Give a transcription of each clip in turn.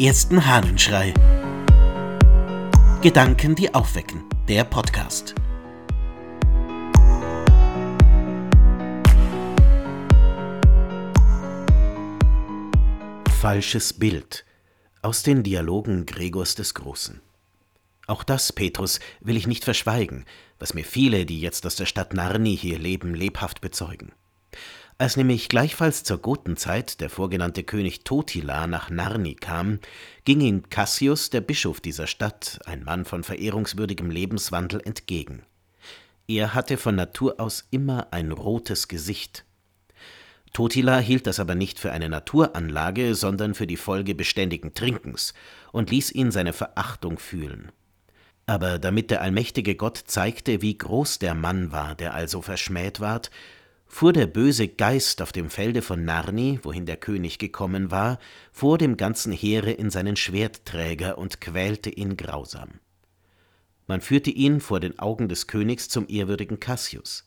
ersten Hahnenschrei. Gedanken, die aufwecken. Der Podcast. Falsches Bild aus den Dialogen Gregors des Großen. Auch das, Petrus, will ich nicht verschweigen, was mir viele, die jetzt aus der Stadt Narni hier leben, lebhaft bezeugen. Als nämlich gleichfalls zur Gotenzeit der vorgenannte König Totila nach Narni kam, ging ihm Cassius, der Bischof dieser Stadt, ein Mann von verehrungswürdigem Lebenswandel, entgegen. Er hatte von Natur aus immer ein rotes Gesicht. Totila hielt das aber nicht für eine Naturanlage, sondern für die Folge beständigen Trinkens und ließ ihn seine Verachtung fühlen. Aber damit der allmächtige Gott zeigte, wie groß der Mann war, der also verschmäht ward, fuhr der böse Geist auf dem Felde von Narni, wohin der König gekommen war, vor dem ganzen Heere in seinen Schwertträger und quälte ihn grausam. Man führte ihn vor den Augen des Königs zum ehrwürdigen Cassius.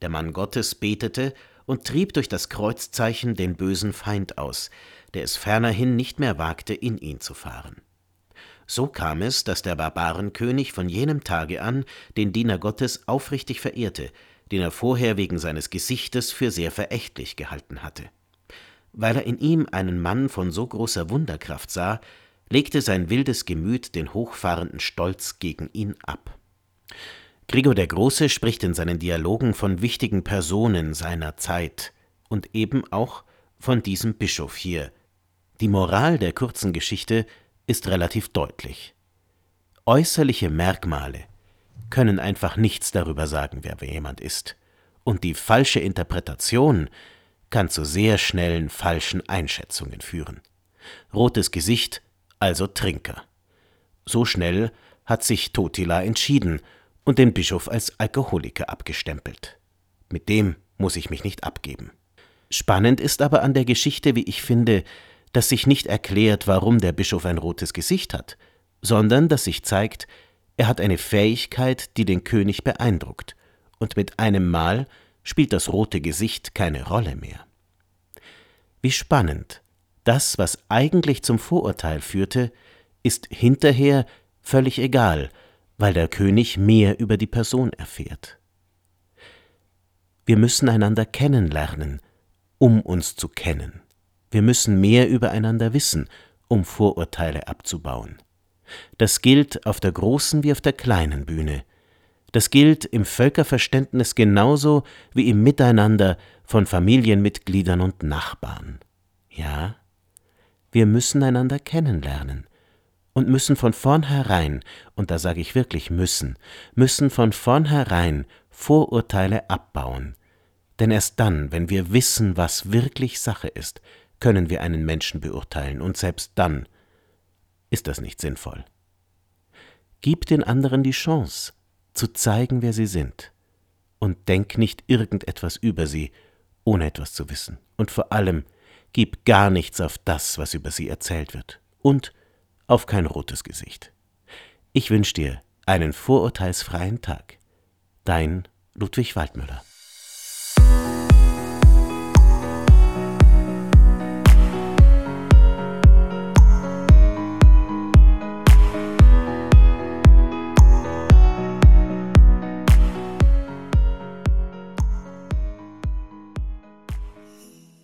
Der Mann Gottes betete und trieb durch das Kreuzzeichen den bösen Feind aus, der es fernerhin nicht mehr wagte, in ihn zu fahren. So kam es, dass der Barbarenkönig von jenem Tage an den Diener Gottes aufrichtig verehrte, den er vorher wegen seines Gesichtes für sehr verächtlich gehalten hatte. Weil er in ihm einen Mann von so großer Wunderkraft sah, legte sein wildes Gemüt den hochfahrenden Stolz gegen ihn ab. Gregor der Große spricht in seinen Dialogen von wichtigen Personen seiner Zeit und eben auch von diesem Bischof hier. Die Moral der kurzen Geschichte ist relativ deutlich. Äußerliche Merkmale, können einfach nichts darüber sagen, wer jemand ist. Und die falsche Interpretation kann zu sehr schnellen falschen Einschätzungen führen. Rotes Gesicht, also Trinker. So schnell hat sich Totila entschieden und den Bischof als Alkoholiker abgestempelt. Mit dem muss ich mich nicht abgeben. Spannend ist aber an der Geschichte, wie ich finde, dass sich nicht erklärt, warum der Bischof ein rotes Gesicht hat, sondern dass sich zeigt, er hat eine Fähigkeit, die den König beeindruckt, und mit einem Mal spielt das rote Gesicht keine Rolle mehr. Wie spannend. Das, was eigentlich zum Vorurteil führte, ist hinterher völlig egal, weil der König mehr über die Person erfährt. Wir müssen einander kennenlernen, um uns zu kennen. Wir müssen mehr übereinander wissen, um Vorurteile abzubauen. Das gilt auf der großen wie auf der kleinen Bühne. Das gilt im Völkerverständnis genauso wie im Miteinander von Familienmitgliedern und Nachbarn. Ja, wir müssen einander kennenlernen und müssen von vornherein, und da sage ich wirklich müssen, müssen von vornherein Vorurteile abbauen. Denn erst dann, wenn wir wissen, was wirklich Sache ist, können wir einen Menschen beurteilen, und selbst dann ist das nicht sinnvoll. Gib den anderen die Chance, zu zeigen, wer sie sind. Und denk nicht irgendetwas über sie, ohne etwas zu wissen. Und vor allem, gib gar nichts auf das, was über sie erzählt wird. Und auf kein rotes Gesicht. Ich wünsche dir einen vorurteilsfreien Tag. Dein Ludwig Waldmüller.